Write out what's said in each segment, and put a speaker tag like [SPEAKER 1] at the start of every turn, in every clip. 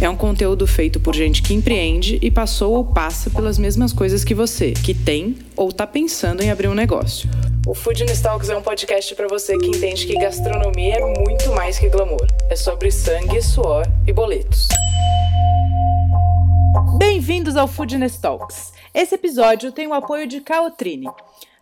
[SPEAKER 1] É um conteúdo feito por gente que empreende e passou ou passa pelas mesmas coisas que você, que tem ou está pensando em abrir um negócio. O Food Talks é um podcast para você que entende que gastronomia é muito mais que glamour. É sobre sangue, suor e boletos. Bem-vindos ao Food Talks. Esse episódio tem o apoio de Caltrine.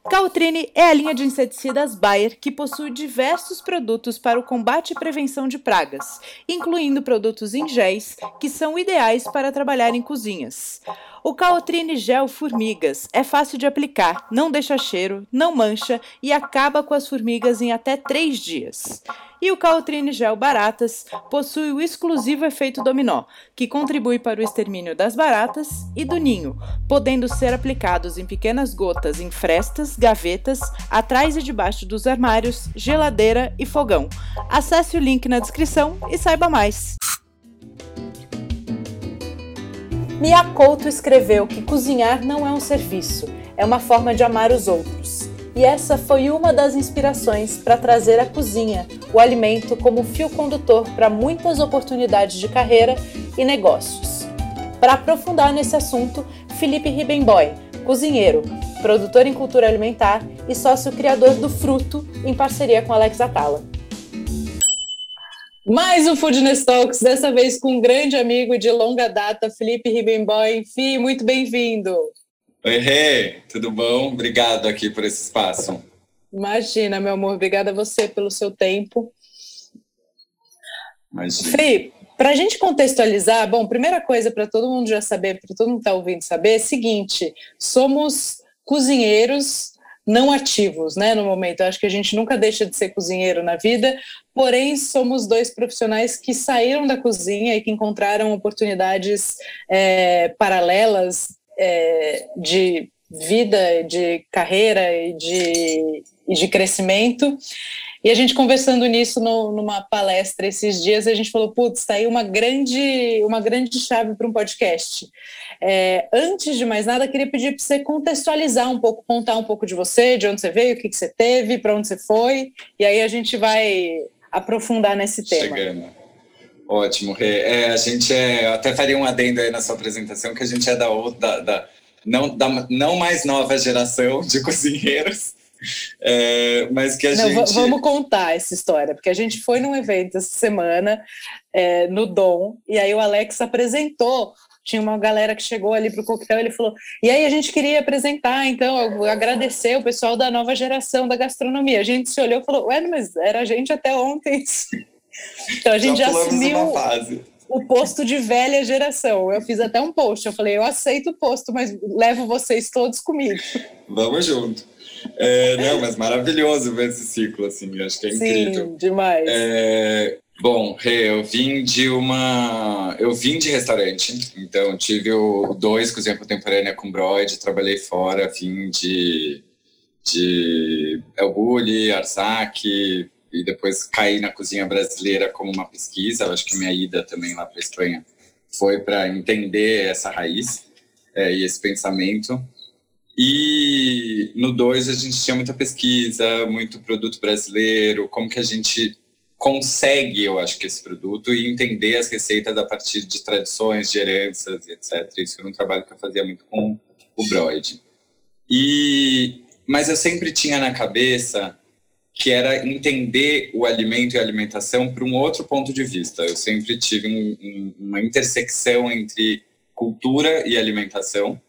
[SPEAKER 1] Caltrine é a linha de inseticidas Bayer que possui diversos produtos para o combate e prevenção de pragas, incluindo produtos em géis que são ideais para trabalhar em cozinhas. O Caltrine Gel Formigas é fácil de aplicar, não deixa cheiro, não mancha e acaba com as formigas em até 3 dias. E o Caltrine Gel Baratas possui o exclusivo efeito dominó, que contribui para o extermínio das baratas e do ninho, podendo ser aplicados em pequenas gotas em frestas, gavetas, atrás e debaixo dos armários, geladeira e fogão. Acesse o link na descrição e saiba mais. Mia Couto escreveu que cozinhar não é um serviço, é uma forma de amar os outros. E essa foi uma das inspirações para trazer a cozinha, o alimento, como fio condutor para muitas oportunidades de carreira e negócios. Para aprofundar nesse assunto, Felipe Ribenboy, cozinheiro, produtor em cultura alimentar e sócio criador do Fruto, em parceria com Alex Atala. Mais um Foodness Talks, dessa vez com um grande amigo de longa data, Felipe Ribenboy. Fih, muito bem-vindo.
[SPEAKER 2] Oi, Rê, tudo bom? Obrigado aqui por esse espaço.
[SPEAKER 1] Imagina, meu amor, obrigada a você pelo seu tempo. Imagina. Fih, para a gente contextualizar, bom, primeira coisa para todo mundo já saber, para todo mundo que está ouvindo saber, é seguinte: somos cozinheiros não ativos, né, no momento. Eu acho que a gente nunca deixa de ser cozinheiro na vida, porém somos dois profissionais que saíram da cozinha e que encontraram oportunidades é, paralelas é, de vida, de carreira e de, e de crescimento. E a gente conversando nisso no, numa palestra esses dias, a gente falou, putz, está aí uma grande, uma grande chave para um podcast. É, antes de mais nada, queria pedir para você contextualizar um pouco, contar um pouco de você, de onde você veio, o que, que você teve, para onde você foi, e aí a gente vai aprofundar nesse tema.
[SPEAKER 2] Chegando. Ótimo, É, a gente é, até faria um adendo aí na sua apresentação, que a gente é da, da, da não, da não mais nova geração de cozinheiros, é, mas que a não, gente.
[SPEAKER 1] Vamos contar essa história, porque a gente foi num evento essa semana é, no Dom, e aí o Alex apresentou tinha uma galera que chegou ali para o coquetel, ele falou, e aí a gente queria apresentar, então, agradecer o pessoal da nova geração da gastronomia. A gente se olhou e falou, ué, mas era a gente até ontem. Então a gente já, já assumiu o posto de velha geração. Eu fiz até um post, eu falei, eu aceito o posto, mas levo vocês todos comigo.
[SPEAKER 2] Vamos junto. É, não, mas maravilhoso ver esse ciclo, assim, acho que é incrível.
[SPEAKER 1] Sim, demais.
[SPEAKER 2] É, Bom, eu vim de uma. Eu vim de restaurante, então tive o dois cozinha contemporânea com Broid, trabalhei fora, vim de, de El Bulli, Arzac, e depois caí na cozinha brasileira como uma pesquisa. Eu acho que minha ida também lá para Espanha foi para entender essa raiz é, e esse pensamento. E no dois a gente tinha muita pesquisa, muito produto brasileiro, como que a gente consegue, eu acho que esse produto e entender as receitas a partir de tradições, de heranças, etc. Isso era um trabalho que eu fazia muito com o Broid. E mas eu sempre tinha na cabeça que era entender o alimento e a alimentação por um outro ponto de vista. Eu sempre tive um, um, uma intersecção entre cultura e alimentação.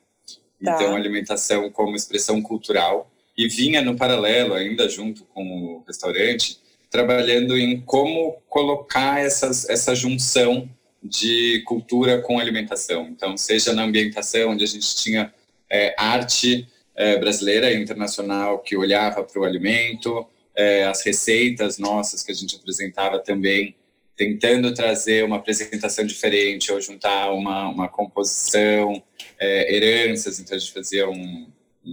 [SPEAKER 2] Tá. Então, alimentação como expressão cultural. E vinha no paralelo, ainda junto com o restaurante, trabalhando em como colocar essas, essa junção de cultura com alimentação. Então, seja na ambientação, onde a gente tinha é, arte é, brasileira e internacional que olhava para o alimento, é, as receitas nossas que a gente apresentava também, tentando trazer uma apresentação diferente ou juntar uma, uma composição, é, heranças. Então, a gente fazia um,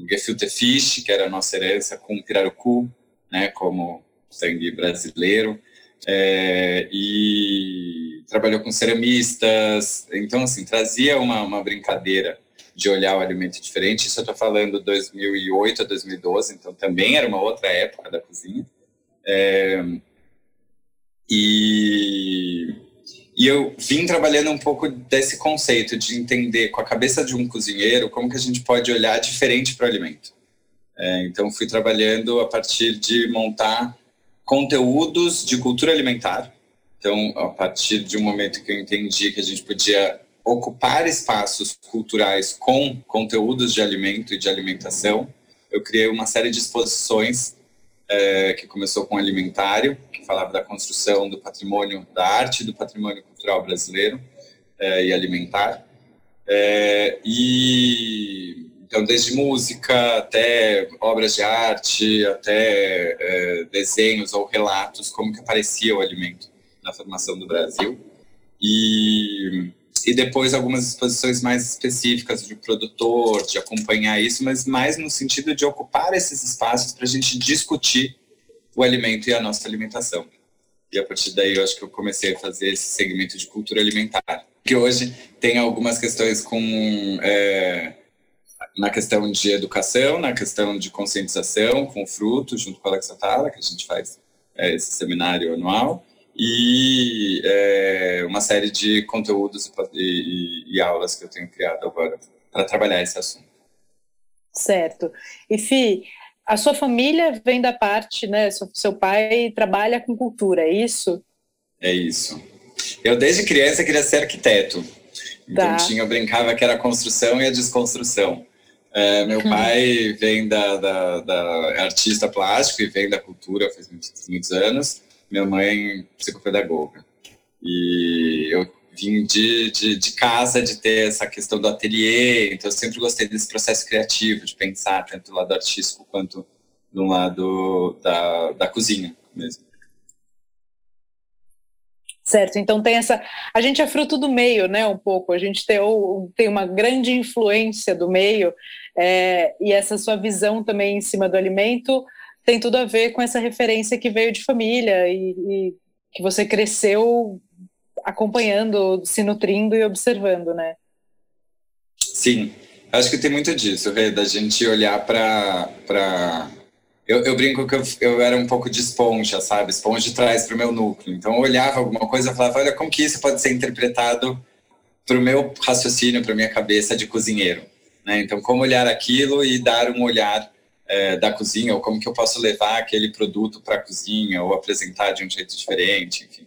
[SPEAKER 2] gefilte fish, que era a nossa herança, com pirarucu, né, como sangue brasileiro. É, e trabalhou com ceramistas, então assim trazia uma, uma brincadeira de olhar o alimento diferente. Isso eu estou falando 2008 a 2012, então também era uma outra época da cozinha. É, e, e eu vim trabalhando um pouco desse conceito de entender com a cabeça de um cozinheiro como que a gente pode olhar diferente para o alimento. É, então fui trabalhando a partir de montar conteúdos de cultura alimentar. Então, a partir de um momento que eu entendi que a gente podia ocupar espaços culturais com conteúdos de alimento e de alimentação, eu criei uma série de exposições é, que começou com alimentário, falava da construção do patrimônio, da arte do patrimônio cultural brasileiro é, e alimentar. É, e então, desde música até obras de arte, até é, desenhos ou relatos, como que aparecia o alimento na formação do Brasil. E e depois algumas exposições mais específicas de produtor, de acompanhar isso, mas mais no sentido de ocupar esses espaços para a gente discutir o alimento e a nossa alimentação. E a partir daí eu acho que eu comecei a fazer esse segmento de cultura alimentar, que hoje tem algumas questões com é, na questão de educação, na questão de conscientização com o fruto, junto com a Alexa Tala, que a gente faz é, esse seminário anual, e é, uma série de conteúdos e, e, e, aulas que eu tenho criado agora para trabalhar esse assunto.
[SPEAKER 1] Certo. E Fi, a sua família vem da parte, né? Seu, seu pai trabalha com cultura, é isso?
[SPEAKER 2] É isso. Eu desde criança queria ser arquiteto. Então tá. tinha, eu brincava que era a construção e a desconstrução. É, meu pai vem da, da, da, artista plástico e vem da cultura faz muitos, muitos anos minha mãe psicopedagoga. E eu vim de, de, de, casa, de ter essa questão do ateliê, então eu sempre gostei desse processo criativo, de pensar tanto do lado artístico quanto no lado da, da cozinha mesmo.
[SPEAKER 1] Certo, então tem essa. A gente é fruto do meio, né? Um pouco. A gente tem, ou, tem uma grande influência do meio, é, e essa sua visão também em cima do alimento tem tudo a ver com essa referência que veio de família e, e que você cresceu acompanhando, se nutrindo e observando, né?
[SPEAKER 2] Sim, acho que tem muito disso, Rê, da gente olhar para. Pra... Eu, eu, brinco que eu, eu, era um pouco de esponja, sabe? Esponja de trás para o meu núcleo. Então eu olhava alguma coisa e falava: olha, como que isso pode ser interpretado para o meu raciocínio, para minha cabeça de cozinheiro? Né? Então, como olhar aquilo e dar um olhar é, da cozinha, ou como que eu posso levar aquele produto para a cozinha, ou apresentar de um jeito diferente, enfim.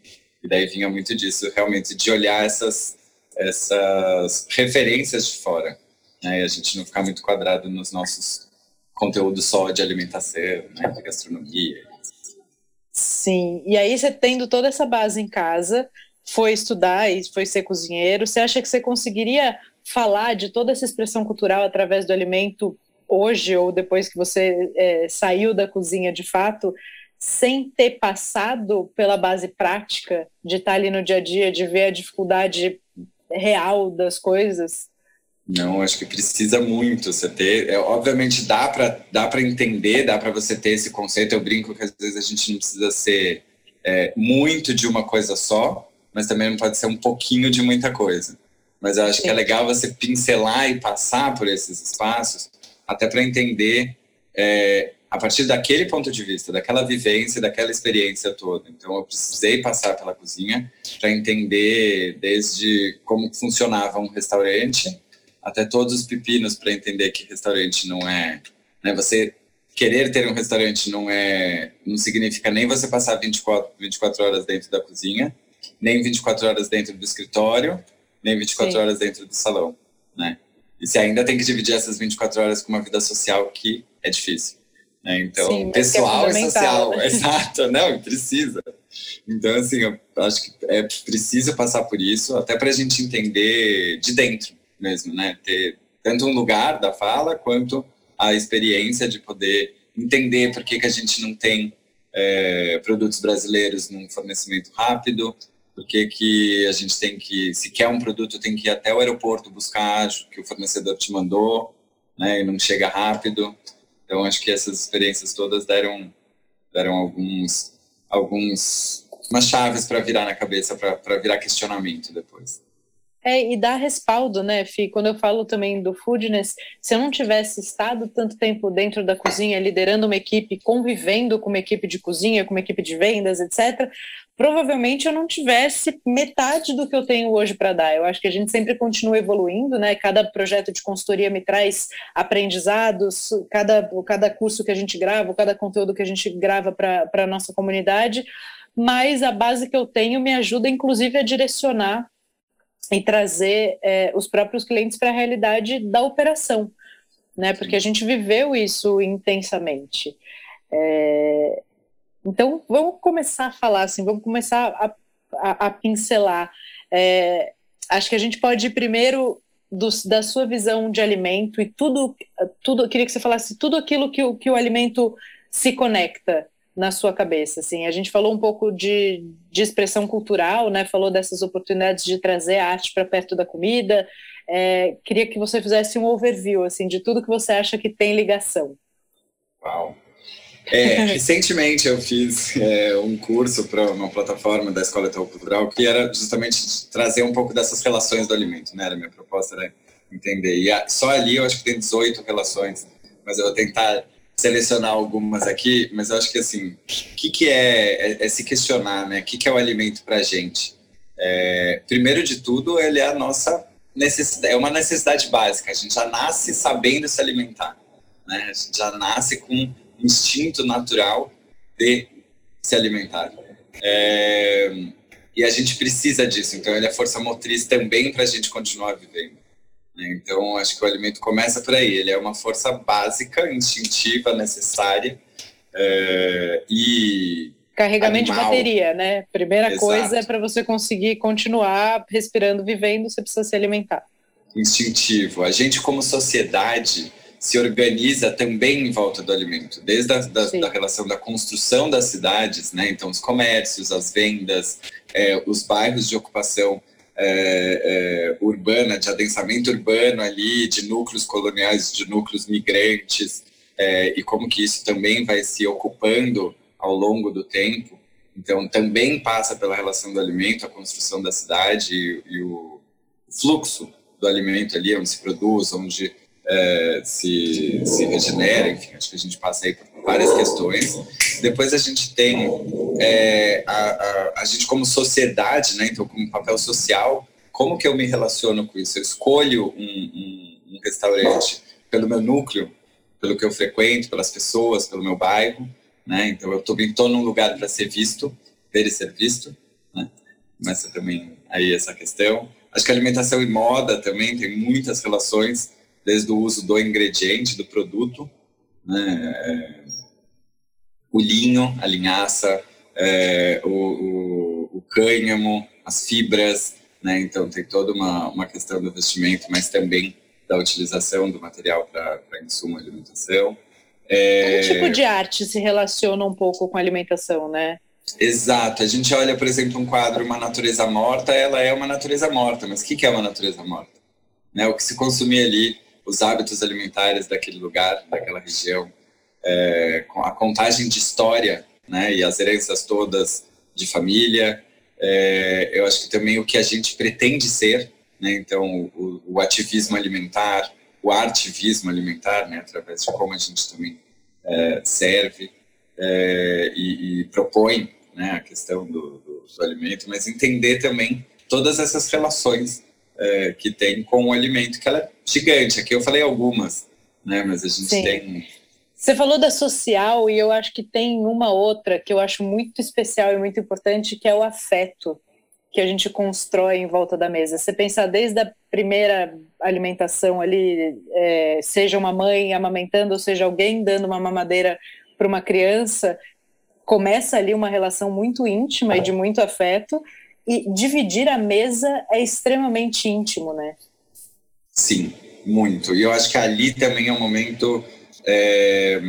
[SPEAKER 2] E daí vinha muito disso, realmente, de olhar essas, essas referências de fora, né? E a gente não ficar muito quadrado nos nossos conteúdos só de alimentação, né? De gastronomia.
[SPEAKER 1] Sim, e aí você tendo toda essa base em casa, foi estudar e foi ser cozinheiro, você acha que você conseguiria falar de toda essa expressão cultural através do alimento hoje ou depois que você é, saiu da cozinha de fato, sem ter passado pela base prática de estar ali no dia a dia, de ver a dificuldade real das coisas?
[SPEAKER 2] Não, acho que precisa muito você ter. É, obviamente dá para dá para entender, dá para você ter esse conceito. Eu brinco que às vezes a gente não precisa ser é, muito de uma coisa só, mas também não pode ser um pouquinho de muita coisa. Mas eu acho Sim. que é legal você pincelar e passar por esses espaços até para entender é, a partir daquele ponto de vista, daquela vivência, daquela experiência toda. Então, eu precisei passar pela cozinha para entender desde como funcionava um restaurante até todos os pepinos para entender que restaurante não é, né, você querer ter um restaurante não é não significa nem você passar 24 24 horas dentro da cozinha, nem 24 horas dentro do escritório, nem 24 Sim. horas dentro do salão, né? E você ainda tem que dividir essas 24 horas com uma vida social que é difícil. Né? Então, Sim, é pessoal é e social, né? exato, não, precisa. Então, assim, eu acho que é preciso passar por isso, até para a gente entender de dentro mesmo, né? Ter tanto um lugar da fala, quanto a experiência de poder entender por que, que a gente não tem é, produtos brasileiros num fornecimento rápido, por que, que a gente tem que, se quer um produto, tem que ir até o aeroporto buscar, que o fornecedor te mandou, né, e não chega rápido. Então, acho que essas experiências todas deram, deram alguns, alguns umas chaves para virar na cabeça, para virar questionamento depois.
[SPEAKER 1] É, e dá respaldo, né, Fi? Quando eu falo também do foodness, se eu não tivesse estado tanto tempo dentro da cozinha, liderando uma equipe, convivendo com uma equipe de cozinha, com uma equipe de vendas, etc., provavelmente eu não tivesse metade do que eu tenho hoje para dar. Eu acho que a gente sempre continua evoluindo, né? Cada projeto de consultoria me traz aprendizados, cada, cada curso que a gente grava, cada conteúdo que a gente grava para a nossa comunidade, mas a base que eu tenho me ajuda, inclusive, a direcionar e trazer é, os próprios clientes para a realidade da operação, né? Porque a gente viveu isso intensamente. É, então, vamos começar a falar assim, vamos começar a, a, a pincelar. É, acho que a gente pode ir primeiro do, da sua visão de alimento e tudo, tudo. Queria que você falasse tudo aquilo que, que o alimento se conecta na sua cabeça? Assim, a gente falou um pouco de, de expressão cultural, né? Falou dessas oportunidades de trazer arte para perto da comida. É, queria que você fizesse um overview assim de tudo que você acha que tem ligação.
[SPEAKER 2] Uau. É, recentemente eu fiz é, um curso para uma plataforma da Escola Cultural que era justamente trazer um pouco dessas relações do alimento, né? A minha proposta era entender. E a, só ali eu acho que tem 18 relações, mas eu vou tentar selecionar algumas aqui, mas eu acho que assim, o que, que é, é, é, se questionar, né? O que, que é o alimento para a gente? É, primeiro de tudo, ele é a nossa necessidade, é uma necessidade básica. A gente já nasce sabendo se alimentar, né? A gente já nasce com instinto natural de se alimentar. É, e a gente precisa disso, então ele é força motriz também para a gente continuar vivendo. Né? Então, acho que o alimento começa por aí. Ele é uma força básica, instintiva, necessária é, e
[SPEAKER 1] carregamento animal. de bateria, né? Primeira Exato. coisa é para você conseguir continuar respirando, vivendo, você precisa se alimentar.
[SPEAKER 2] Instintivo. A gente como sociedade se organiza também em volta do alimento, desde a da, da relação da construção das cidades, né? Então os comércios, as vendas, é, os bairros de ocupação é, é, urbana, de adensamento urbano ali, de núcleos coloniais, de núcleos migrantes, é, e como que isso também vai se ocupando ao longo do tempo. Então, também passa pela relação do alimento, a construção da cidade e, e o fluxo do alimento ali, onde se produz, onde é, se, se regenera, enfim, acho que a gente passa aí por várias questões. Depois a gente tem é, a, a, a, gente como sociedade, né? Então, como papel social, como que eu me relaciono com isso? Eu escolho um, um, um restaurante pelo meu núcleo, pelo que eu frequento, pelas pessoas, pelo meu bairro, né? Então, eu estou num lugar para ser visto, ver e ser visto, né? Começa também aí essa questão. Acho que alimentação e moda também tem muitas relações, desde o uso do ingrediente, do produto, né? É, o linho, a linhaça, é, o, o, o, cânhamo, as fibras, né? Então tem toda uma, uma questão do vestimento, mas também da utilização do material para insumo alimentação.
[SPEAKER 1] É... Que tipo de arte se relaciona um pouco com a alimentação, né?
[SPEAKER 2] Exato. A gente olha, por exemplo, um quadro, uma natureza morta, ela é uma natureza morta, mas o que, que é uma natureza morta? Né? O que se consumir ali, os hábitos alimentares daquele lugar, daquela região, é, a contagem de história né, e as heranças todas de família. É, eu acho que também o que a gente pretende ser, né, então o, o ativismo alimentar, o artivismo alimentar, né, através de como a gente também é, serve é, e, e, propõe né, a questão do, do, do, alimento, mas entender também todas essas relações é, que tem com o alimento, que ela é gigante. Aqui eu falei algumas, né, mas a gente Sim. tem
[SPEAKER 1] você falou da social e eu acho que tem uma outra que eu acho muito especial e muito importante, que é o afeto que a gente constrói em volta da mesa. Você pensar desde a primeira alimentação ali, é, seja uma mãe amamentando, ou seja alguém dando uma mamadeira para uma criança, começa ali uma relação muito íntima e de muito afeto, e dividir a mesa é extremamente íntimo, né?
[SPEAKER 2] Sim, muito. E eu acho que ali também é um momento é,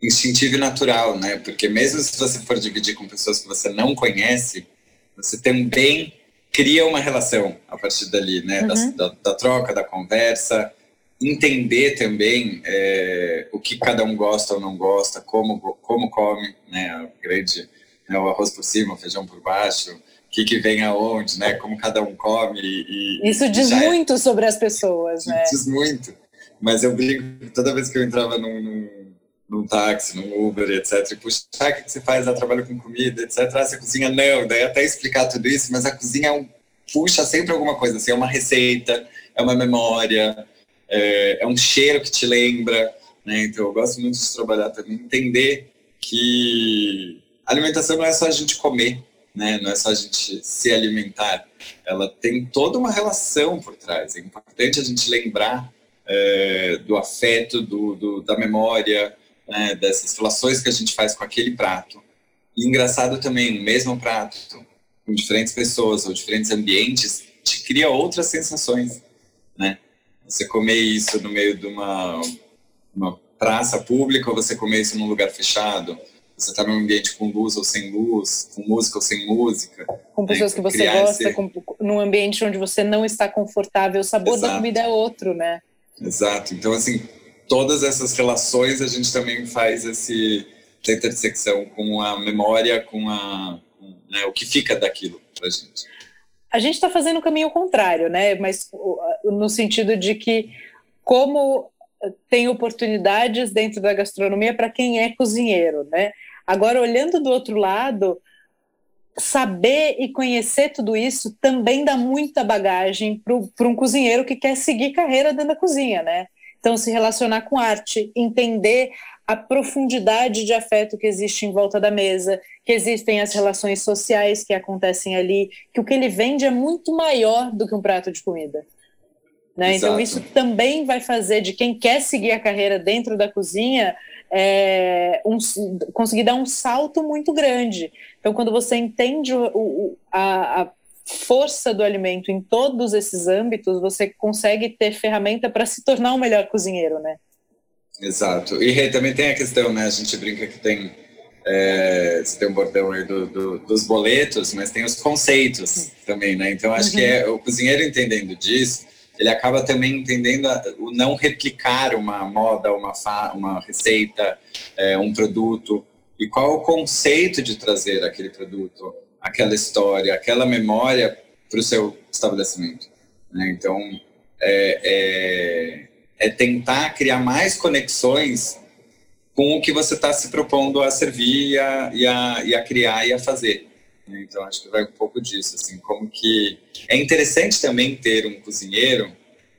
[SPEAKER 2] instintivo e natural, né? Porque mesmo se você for dividir com pessoas que você não conhece, você também cria uma relação a partir dali, né? Uhum. Da, da, da, troca, da conversa, entender também é, o que cada um gosta ou não gosta, como como come, né? A grande né? o arroz por cima, o feijão por baixo, que, que vem aonde, né? Como cada um come. E,
[SPEAKER 1] Isso diz é muito é... sobre as pessoas, né?
[SPEAKER 2] Diz muito. Mas eu brinco, toda vez que eu entrava num, num, num táxi, num Uber, etc. E, puxa, o que você faz? Ah, trabalho com comida, etc. Ah, você cozinha? Não. Daí até explicar tudo isso, mas a cozinha é um, puxa sempre alguma coisa. Assim, é uma receita, é uma memória, é, é um cheiro que te lembra. Né? Então eu gosto muito de trabalhar também, entender que alimentação não é só a gente comer, né? não é só a gente se alimentar. Ela tem toda uma relação por trás. É importante a gente lembrar é, do afeto, do, do da memória, né, dessas relações que a gente faz com aquele prato. E engraçado também, o mesmo prato, com diferentes pessoas ou diferentes ambientes, te cria outras sensações, né? Você comer isso no meio de uma, uma praça pública ou você comer isso num lugar fechado, você está num ambiente com luz ou sem luz, com música ou sem música.
[SPEAKER 1] Com né? pessoas né? que você gosta, esse... com, num ambiente onde você não está confortável, o sabor Exato. da comida é outro, né?
[SPEAKER 2] Exato. Então, assim, todas essas relações a gente também faz esse, essa intersecção com a memória, com, a, com, né, o que fica daquilo para gente.
[SPEAKER 1] A gente está fazendo o caminho contrário, né? Mas no sentido de que como tem oportunidades dentro da gastronomia para quem é cozinheiro, né? Agora olhando do outro lado, saber e conhecer tudo isso também dá muita bagagem para um cozinheiro que quer seguir carreira dentro da cozinha, né? Então, se relacionar com arte, entender a profundidade de afeto que existe em volta da mesa, que existem as relações sociais que acontecem ali, que o que ele vende é muito maior do que um prato de comida. Né? Então, isso também vai fazer de quem quer seguir a carreira dentro da cozinha é, um, conseguir dar um salto muito grande. Então, quando você entende o, o, a, a força do alimento em todos esses âmbitos, você consegue ter ferramenta para se tornar um melhor cozinheiro, né?
[SPEAKER 2] Exato. E também tem a questão, né? A gente brinca que tem é, você tem um bordão aí do, do, dos boletos, mas tem os conceitos também, né? Então acho uhum. que é o cozinheiro entendendo disso, ele acaba também entendendo o não replicar uma moda, uma, uma receita, é, um produto, e qual o conceito de trazer aquele produto, aquela história, aquela memória para o seu estabelecimento. Né? Então, é, é, é tentar criar mais conexões com o que você está se propondo a servir e a, e a, e a criar e a fazer. Né? Então, acho que vai um pouco disso, assim, como que... É interessante também ter um cozinheiro,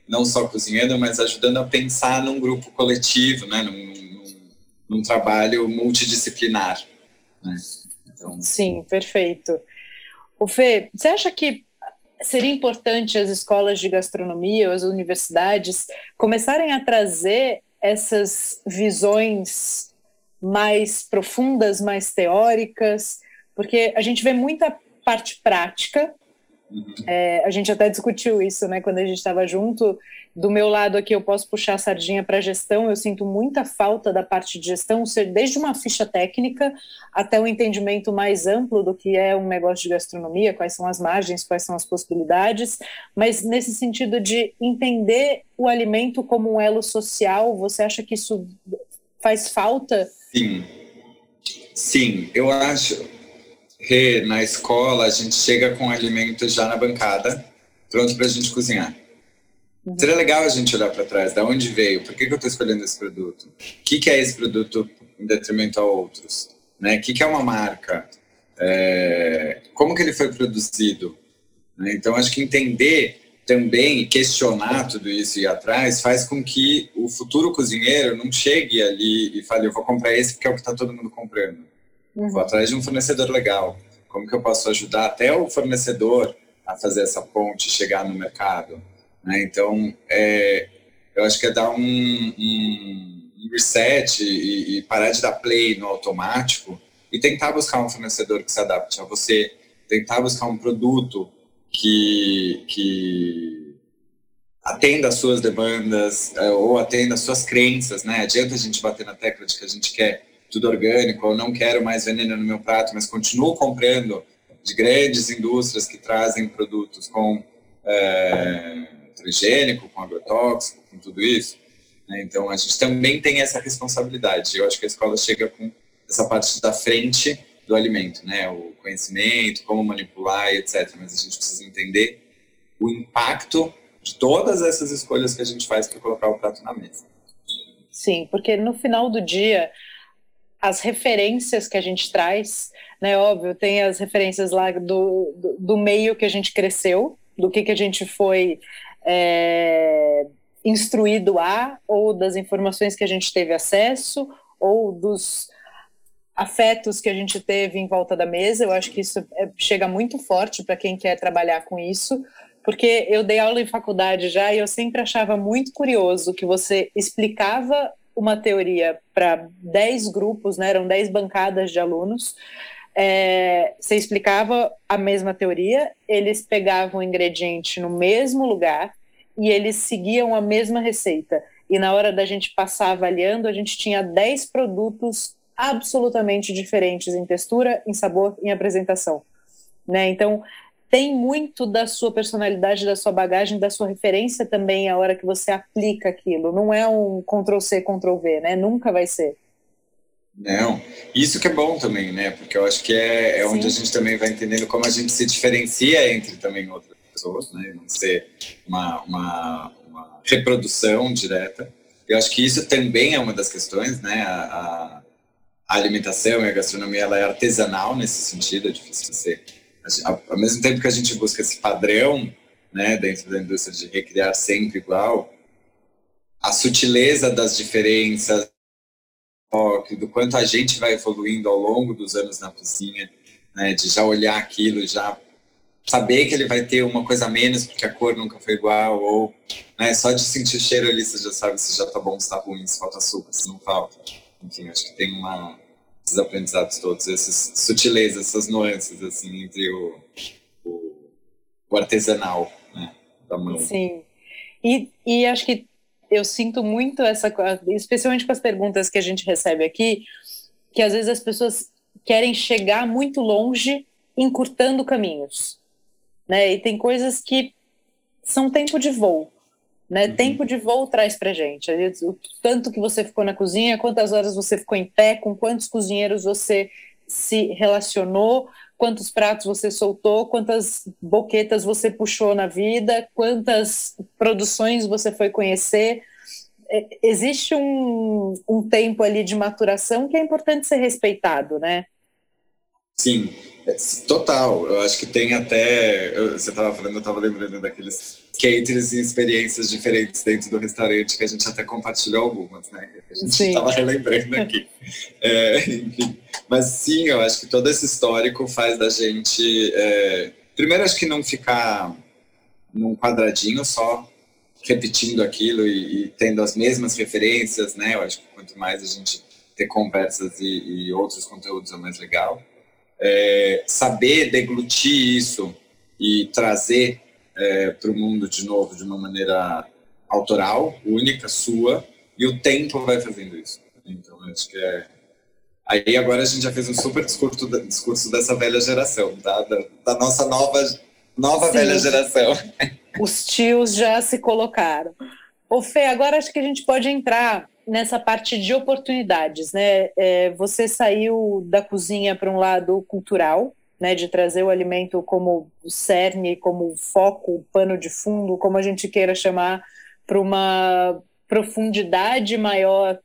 [SPEAKER 2] não só cozinhando, mas ajudando a pensar num grupo coletivo, né? num, num, num trabalho multidisciplinar. Né?
[SPEAKER 1] Então... Sim, perfeito. O Fê, você acha que seria importante as escolas de gastronomia, as universidades, começarem a trazer essas visões mais profundas, mais teóricas, porque a gente vê muita parte prática. É, a gente até discutiu isso, né, quando a gente estava junto. Do meu lado aqui, eu posso puxar a sardinha para a gestão. Eu sinto muita falta da parte de gestão, ser desde uma ficha técnica até um entendimento mais amplo do que é um negócio de gastronomia, quais são as margens, quais são as possibilidades. Mas nesse sentido de entender o alimento como um elo social, você acha que isso faz falta?
[SPEAKER 2] Sim, sim, eu acho que na escola a gente chega com alimentos já na bancada, pronto para a gente cozinhar. Uhum. Seria legal a gente olhar para trás, da onde veio, por que, que eu estou escolhendo esse produto? O que, que é esse produto em detrimento a outros? Né? O que, que é uma marca? É... Como que ele foi produzido? Né? Então, acho que entender também questionar tudo isso e ir atrás faz com que o futuro cozinheiro não chegue ali e fale, eu vou comprar esse porque é o que está todo mundo comprando. Vou atrás de um fornecedor legal. Como que eu posso ajudar até o fornecedor a fazer essa ponte chegar no mercado? Né? Então, é, eu acho que é dar um, um, um reset e, e, parar de dar play no automático e tentar buscar um fornecedor que se adapte a você, tentar buscar um produto que, que atenda às suas demandas é, ou atenda às suas crenças, né? Adianta a gente bater na tecla de que a gente quer tudo orgânico, eu não quero mais veneno no meu prato, mas continuo comprando de grandes indústrias que trazem produtos com é, transgênico, com agrotóxico, com tudo isso. Né? Então, a gente também tem essa responsabilidade. Eu acho que a escola chega com essa parte da frente do alimento, né? O conhecimento, como manipular, etc. Mas a gente precisa entender o impacto de todas essas escolhas que a gente faz para colocar o prato na mesa.
[SPEAKER 1] Sim, porque no final do dia, as referências que a gente traz, né? Óbvio, tem as referências lá do, do, do meio que a gente cresceu, do que, que a gente foi é, instruído a, ou das informações que a gente teve acesso, ou dos afetos que a gente teve em volta da mesa. Eu acho que isso é, chega muito forte para quem quer trabalhar com isso, porque eu dei aula em faculdade já e eu sempre achava muito curioso que você explicava uma teoria para 10 grupos, né, eram 10 bancadas de alunos. É, você explicava a mesma teoria, eles pegavam o ingrediente no mesmo lugar e eles seguiam a mesma receita. E na hora da gente passar avaliando, a gente tinha 10 produtos absolutamente diferentes em textura, em sabor, em apresentação. Né? Então, tem muito da sua personalidade, da sua bagagem, da sua referência também a hora que você aplica aquilo. Não é um Ctrl C, Ctrl V, né? Nunca vai ser.
[SPEAKER 2] Não, isso que é bom também, né? Porque eu acho que é, é onde a gente também vai entendendo como a gente se diferencia entre também outras pessoas, né? Não ser uma, uma, uma reprodução direta. Eu acho que isso também é uma das questões, né? A, a, a alimentação e a gastronomia ela é artesanal nesse sentido, é difícil ser ao mesmo tempo que a gente busca esse padrão, né, dentro da indústria de recriar sempre igual, a sutileza das diferenças, do quanto a gente vai evoluindo ao longo dos anos na cozinha, né, de já olhar aquilo, já saber que ele vai ter uma coisa a menos porque a cor nunca foi igual, ou né, só de sentir o cheiro ali você já sabe se já tá bom, se tá ruim, se falta açúcar, se não falta. Enfim, acho que tem uma, esses aprendizados todos, essas sutilezas, essas nuances, assim, entre o, o, o artesanal, né, da mão.
[SPEAKER 1] Sim. E, e acho que eu sinto muito essa, especialmente com as perguntas que a gente recebe aqui, que às vezes as pessoas querem chegar muito longe encurtando caminhos, né? E tem coisas que são tempo de voo. Né? Uhum. Tempo de voo traz para gente. O tanto que você ficou na cozinha, quantas horas você ficou em pé, com quantos cozinheiros você se relacionou, quantos pratos você soltou, quantas boquetas você puxou na vida, quantas produções você foi conhecer. É, existe um, um tempo ali de maturação que é importante ser respeitado, né?
[SPEAKER 2] Sim, é, total. Eu acho que tem até. Eu, você estava falando, eu estava lembrando daqueles caters e experiências diferentes dentro do restaurante, que a gente até compartilhou algumas, né? A gente estava relembrando aqui. É, enfim. Mas sim, eu acho que todo esse histórico faz da gente. É, primeiro, acho que não ficar num quadradinho só, repetindo aquilo e, e, tendo as mesmas referências, né? Eu acho que quanto mais a gente ter conversas e, e outros conteúdos é mais legal é, saber deglutir isso e trazer é, para o mundo de novo de uma maneira autoral, única, sua, e o tempo vai fazendo isso. Então, acho que é. Aí agora a gente já fez um super discurso, discurso dessa velha geração, tá? Da, da nossa nova, nova velha geração.
[SPEAKER 1] Os tios já se colocaram. Ô Fê, agora acho que a gente pode entrar nessa parte de oportunidades, né? É, você saiu da cozinha para um lado cultural, né, de trazer o alimento como cerne, como foco, pano de fundo, como a gente queira chamar, para uma profundidade maior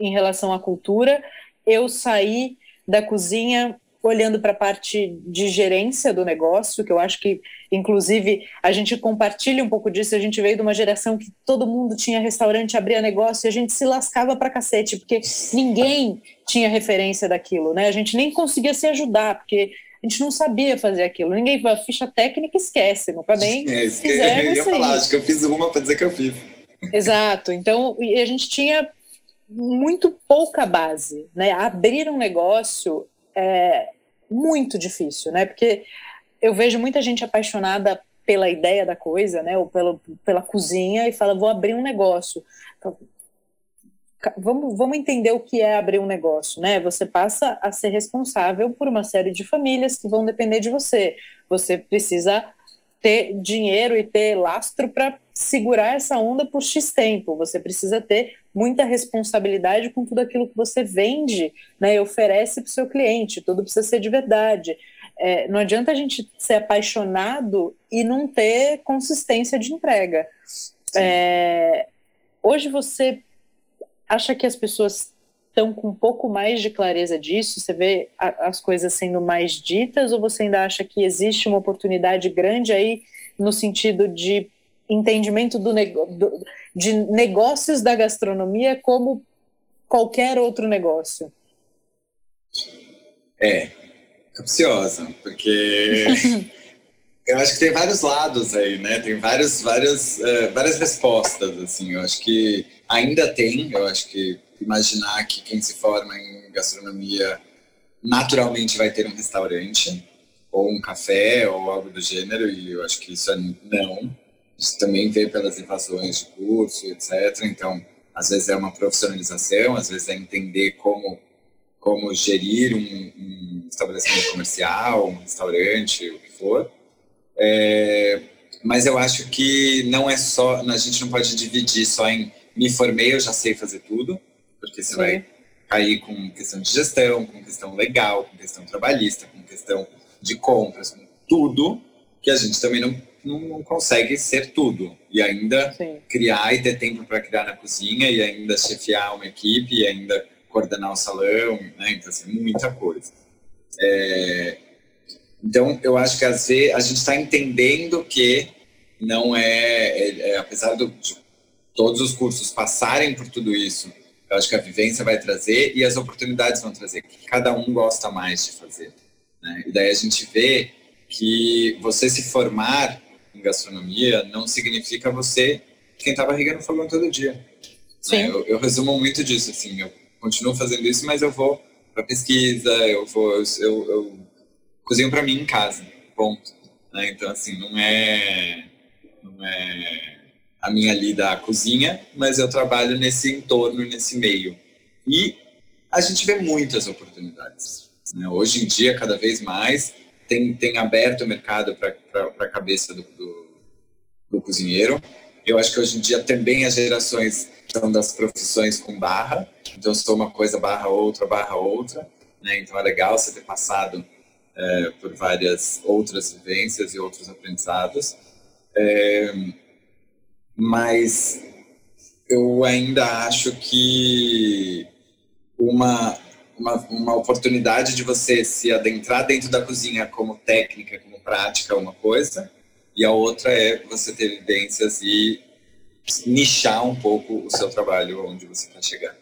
[SPEAKER 1] em relação à cultura. Eu saí da cozinha olhando para a parte de gerência do negócio, que eu acho que, inclusive, a gente compartilha um pouco disso. A gente veio de uma geração que todo mundo tinha restaurante, abria negócio e a gente se lascava para cacete, porque ninguém tinha referência daquilo, né? A gente nem conseguia se ajudar, porque a gente não sabia fazer aquilo. Ninguém a ficha técnica esquece, não para bem.
[SPEAKER 2] É, eu ia falar, acho que eu fiz uma para dizer que eu fiz.
[SPEAKER 1] Exato. Então, a gente tinha muito pouca base, né? Abrir um negócio é, muito difícil, né? Porque eu vejo muita gente apaixonada pela ideia da coisa, né? Ou pela, pela cozinha e fala, vou abrir um negócio. Então, vamos, vamos entender o que é abrir um negócio, né? Você passa a ser responsável por uma série de famílias que vão depender de você. Você precisa ter dinheiro e ter lastro para segurar essa onda por X tempo. Você precisa ter muita responsabilidade com tudo aquilo que você vende né, e oferece para o seu cliente. Tudo precisa ser de verdade. É, não adianta a gente ser apaixonado e não ter consistência de entrega. É, hoje você acha que as pessoas estão com um pouco mais de clareza disso? Você vê a, as coisas sendo mais ditas ou você ainda acha que existe uma oportunidade grande aí no sentido de entendimento do, do, de negócios da gastronomia como qualquer outro negócio?
[SPEAKER 2] É, capciosa, porque eu acho que tem vários lados aí, né? Tem vários, vários, uh, várias respostas, assim. Eu acho que ainda tem, eu acho que imaginar que quem se forma em gastronomia naturalmente vai ter um restaurante ou um café ou algo do gênero, e eu acho que isso é não. Isso também vê pelas invasões de curso, etc. Então, às vezes é uma profissionalização, às vezes é entender como como gerir um, um estabelecimento comercial, um restaurante, o que for. É, mas eu acho que não é só, a gente não pode dividir só em me formei, eu já sei fazer tudo, porque você Sim. vai cair com questão de gestão, com questão legal, com questão trabalhista, com questão de compras, com tudo, que a gente também não não, não consegue ser tudo. E ainda Sim. criar e ter tempo para criar na cozinha, e ainda chefiar uma equipe, e ainda coordenar o salão, né? Então, assim, muita coisa. É... Então, eu acho que às vezes a gente está entendendo que não é, é, é apesar do, de todos os cursos passarem por tudo isso, eu acho que a vivência vai trazer e as oportunidades vão trazer, que cada um gosta mais de fazer. Né? E daí a gente vê que você se formar em gastronomia não significa você esquentar a barriga no fogão todo dia. Sim. Né? Eu, eu, resumo muito disso, assim, eu continuo fazendo isso, mas eu vou para pesquisa, eu vou, eu, eu, eu cozinho para mim em casa, ponto. Né? Então, assim, não é, não é a minha lida à cozinha, mas eu trabalho nesse entorno, nesse meio. E a gente vê muitas oportunidades. Né? Hoje em dia, cada vez mais, tem, tem aberto o mercado para a cabeça do, do, do, cozinheiro. Eu acho que hoje em dia também as gerações são das profissões com barra, então sou uma coisa barra outra, barra outra. Né? Então é legal você ter passado é, por várias outras vivências e outros aprendizados. É, mas eu ainda acho que uma uma, uma oportunidade de você se adentrar dentro da cozinha como técnica, como prática, uma coisa, e a outra é você ter evidências e nichar um pouco o seu trabalho onde você quer chegar.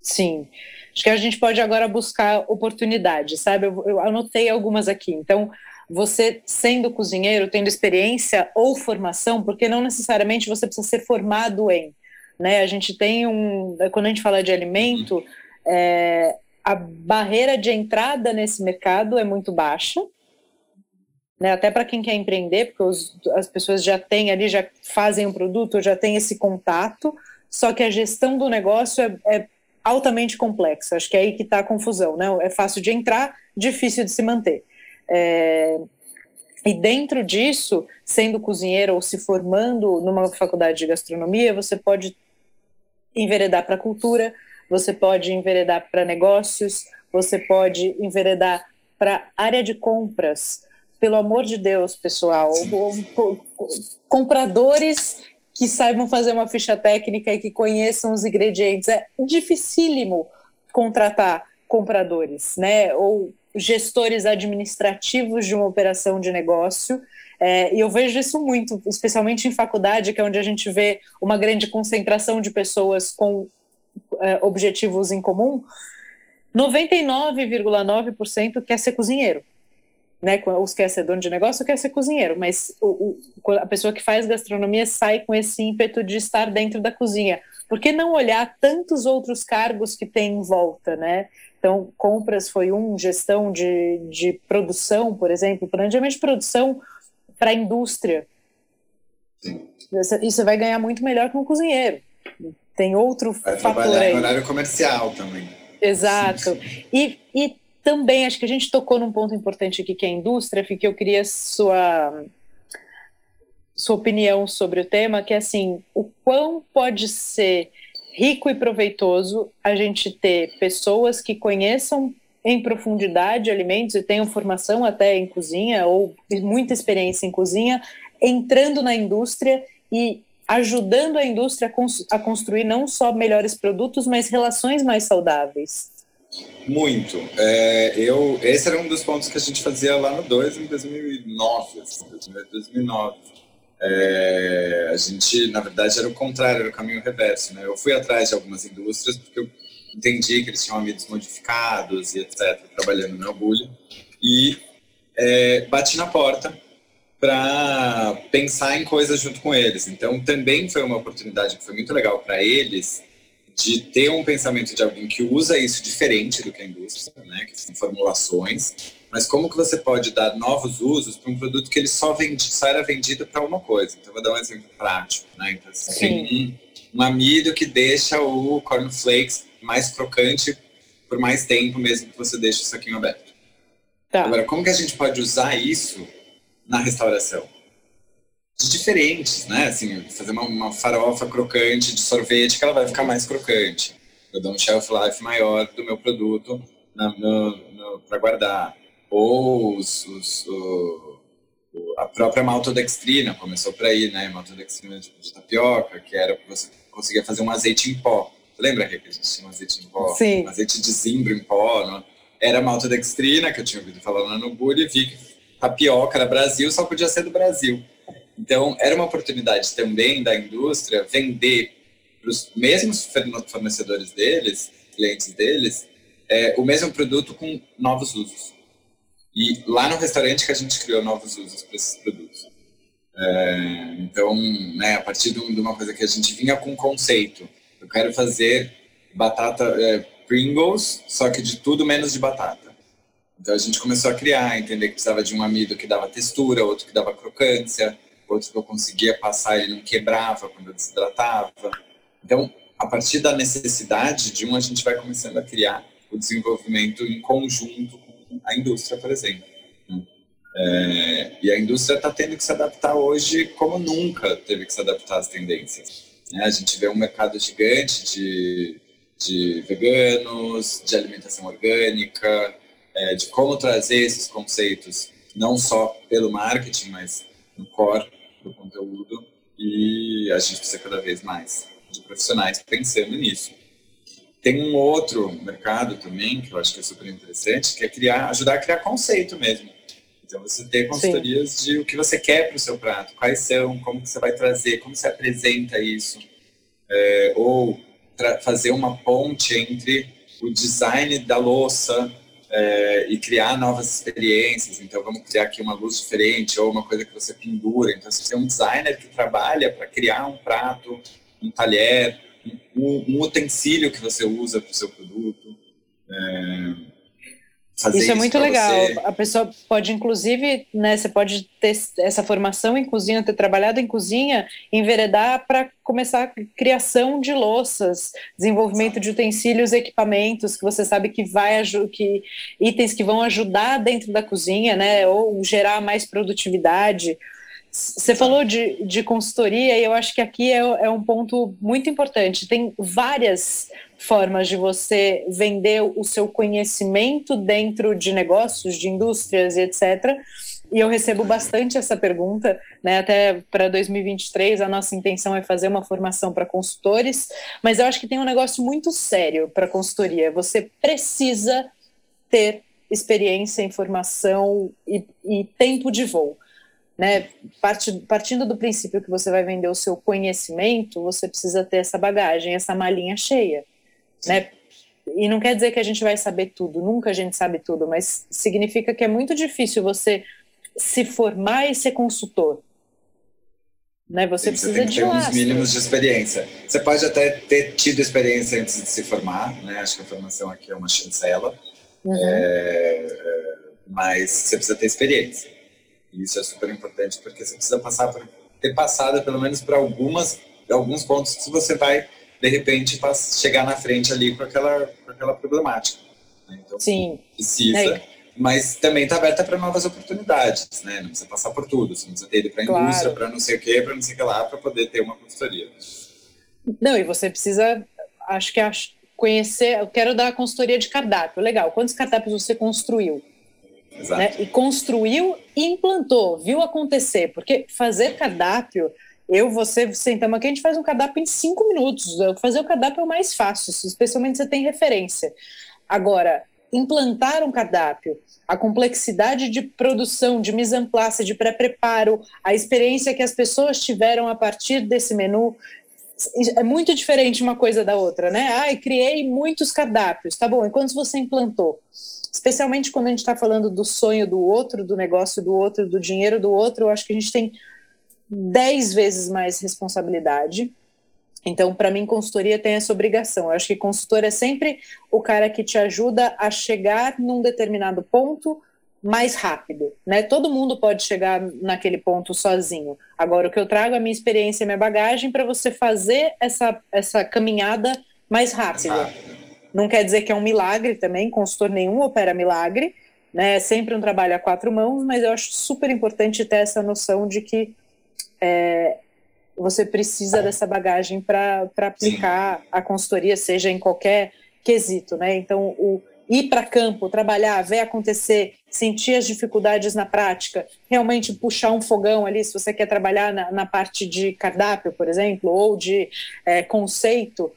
[SPEAKER 1] Sim. Acho que a gente pode agora buscar oportunidades, sabe? Eu, eu anotei algumas aqui. Então, você sendo cozinheiro, tendo experiência ou formação, porque não necessariamente você precisa ser formado em. Né? A gente tem um. Quando a gente fala de alimento, é, a barreira de entrada nesse mercado é muito baixa, né? até para quem quer empreender, porque os, as pessoas já têm ali, já fazem o um produto, já têm esse contato, só que a gestão do negócio é, é altamente complexa. Acho que é aí que está a confusão, né? É fácil de entrar, difícil de se manter. É... E dentro disso, sendo cozinheiro ou se formando numa faculdade de gastronomia, você pode enveredar para a cultura, você pode enveredar para negócios, você pode enveredar para área de compras. Pelo amor de Deus, pessoal, compradores que saibam fazer uma ficha técnica e que conheçam os ingredientes. É dificílimo contratar compradores, né? Ou gestores administrativos de uma operação de negócio. É, e eu vejo isso muito, especialmente em faculdade, que é onde a gente vê uma grande concentração de pessoas com é, objetivos em comum, 99,9% quer ser cozinheiro. Né, os quer ser dono de negócio, quer ser cozinheiro, mas o, o, a pessoa que faz gastronomia sai com esse ímpeto de estar dentro da cozinha. Por que não olhar tantos outros cargos que tem em volta, né? Então, compras foi um, gestão de, de produção, por exemplo, planejamento de produção para a indústria. Isso vai ganhar muito melhor que um cozinheiro. Tem outro
[SPEAKER 2] Vai
[SPEAKER 1] fator
[SPEAKER 2] trabalhar
[SPEAKER 1] aí.
[SPEAKER 2] em horário comercial também.
[SPEAKER 1] Exato. E, e também acho que a gente tocou num ponto importante aqui que é a indústria, que eu queria sua sua opinião sobre o tema, que é assim, o quão pode ser rico e proveitoso a gente ter pessoas que conheçam em profundidade alimentos e tenham formação até em cozinha ou muita experiência em cozinha, entrando na indústria e ajudando a indústria a construir não só melhores produtos, mas relações mais saudáveis.
[SPEAKER 2] Muito. É, eu, esse era um dos pontos que a gente fazia lá no 2 em 2009. Assim, 2009. É, a gente, na verdade, era o contrário, era o caminho reverso. Né? Eu fui atrás de algumas indústrias porque eu entendi que eles tinham amidos modificados e etc., trabalhando no Albulho, e é, bati na porta para pensar em coisas junto com eles. Então, também foi uma oportunidade que foi muito legal para eles de ter um pensamento de alguém que usa isso diferente do que a indústria, né, que são formulações, mas como que você pode dar novos usos para um produto que ele só, vendi, só era vendido para uma coisa. Então, vou dar um exemplo prático. Né? Então, assim, tem um, um amido que deixa o cornflakes mais crocante por mais tempo, mesmo que você deixe o saquinho aberto. Tá. Agora, como que a gente pode usar isso na restauração? De diferentes, né? Assim, fazer uma, uma farofa crocante de sorvete que ela vai ficar mais crocante. Eu dou um shelf life maior do meu produto para guardar. Ou os, os, o, a própria maltodextrina começou por aí, né? Maltodextrina de, de tapioca, que era você conseguir fazer um azeite em pó. Lembra que a gente tinha um azeite em pó?
[SPEAKER 1] Sim.
[SPEAKER 2] Um azeite de zimbro em pó. Não? Era maltodextrina, que eu tinha ouvido falar lá no Bully, e vi que tapioca era Brasil, só podia ser do Brasil. Então, era uma oportunidade também da indústria vender para os mesmos fornecedores deles, clientes deles, é, o mesmo produto com novos usos. E lá no restaurante que a gente criou novos usos para esses produtos. É, então, né, a partir de uma coisa que a gente vinha com conceito, eu quero fazer batata é, Pringles, só que de tudo menos de batata. Então a gente começou a criar, entender que precisava de um amido que dava textura, outro que dava crocância, outro que eu conseguia passar e não quebrava quando eu desidratava. Então, a partir da necessidade de um, a gente vai começando a criar o desenvolvimento em conjunto a indústria, por exemplo. É, e a indústria está tendo que se adaptar hoje como nunca teve que se adaptar às tendências. Né? A gente vê um mercado gigante de, de veganos, de alimentação orgânica, é, de como trazer esses conceitos, não só pelo marketing, mas no core do conteúdo. E a gente precisa cada vez mais de profissionais pensando nisso. Tem um outro mercado também, que eu acho que é super interessante, que é criar, ajudar a criar conceito mesmo. Então, você tem consultorias Sim. de o que você quer para o seu prato, quais são, como que você vai trazer, como você apresenta isso, é, ou fazer uma ponte entre o design da louça é, e criar novas experiências. Então, vamos criar aqui uma luz diferente ou uma coisa que você pendura. Então, você tem um designer que trabalha para criar um prato, um talher, um, um utensílio que você usa para o seu produto. É,
[SPEAKER 1] fazer isso é muito legal. Você. A pessoa pode, inclusive, né, você pode ter essa formação em cozinha, ter trabalhado em cozinha, enveredar para começar a criação de louças, desenvolvimento de utensílios, equipamentos que você sabe que vai que itens que vão ajudar dentro da cozinha, né, ou gerar mais produtividade. Você falou de, de consultoria e eu acho que aqui é, é um ponto muito importante. Tem várias formas de você vender o seu conhecimento dentro de negócios, de indústrias e etc. E eu recebo bastante essa pergunta, né? Até para 2023 a nossa intenção é fazer uma formação para consultores, mas eu acho que tem um negócio muito sério para consultoria. Você precisa ter experiência, informação e, e tempo de voo. Né, partindo do princípio que você vai vender o seu conhecimento, você precisa ter essa bagagem, essa malinha cheia né? E não quer dizer que a gente vai saber tudo, nunca a gente sabe tudo, mas significa que é muito difícil você se formar e ser consultor. Né? Você Sim, precisa você
[SPEAKER 2] que ter uns mínimos de experiência. Você pode até ter tido experiência antes de se formar, né? Acho que a formação aqui é uma chancela, uhum. é, é, mas você precisa ter experiência. E isso é super importante porque você precisa passar por, ter passado pelo menos por algumas alguns pontos que você vai de repente chegar na frente ali com aquela, com aquela problemática. Né? Então,
[SPEAKER 1] Sim.
[SPEAKER 2] precisa. É. mas também está aberta para novas oportunidades, né? Não precisa passar por tudo, você não precisa ter ido para a claro. indústria, para não sei o quê, para não sei o que lá, para poder ter uma consultoria.
[SPEAKER 1] Não, e você precisa, acho que conhecer, eu quero dar a consultoria de cardápio, legal, quantos cardápios você construiu? Né? E construiu e implantou, viu acontecer, porque fazer cardápio, eu, você, sentamos aqui, a gente faz um cardápio em cinco minutos, fazer o cardápio é o mais fácil, especialmente se você tem referência. Agora, implantar um cardápio, a complexidade de produção, de mise en place, de pré-preparo, a experiência que as pessoas tiveram a partir desse menu, é muito diferente uma coisa da outra, né? Ai, criei muitos cardápios, tá bom, e quantos você implantou? Especialmente quando a gente está falando do sonho do outro, do negócio do outro, do dinheiro do outro, eu acho que a gente tem dez vezes mais responsabilidade então, para mim, consultoria tem essa obrigação. Eu acho que consultor é sempre o cara que te ajuda a chegar num determinado ponto mais rápido, né? Todo mundo pode chegar naquele ponto sozinho. Agora, o que eu trago é a minha experiência e minha bagagem para você fazer essa, essa caminhada mais rápida. Não quer dizer que é um milagre também, consultor nenhum opera milagre, né? É sempre um trabalho a quatro mãos, mas eu acho super importante ter essa noção de que é, você precisa dessa bagagem para aplicar Sim. a consultoria, seja em qualquer quesito, né? Então, o ir para campo, trabalhar, ver acontecer, sentir as dificuldades na prática, realmente puxar um fogão ali, se você quer trabalhar na, na parte de cardápio, por exemplo, ou de é, conceito,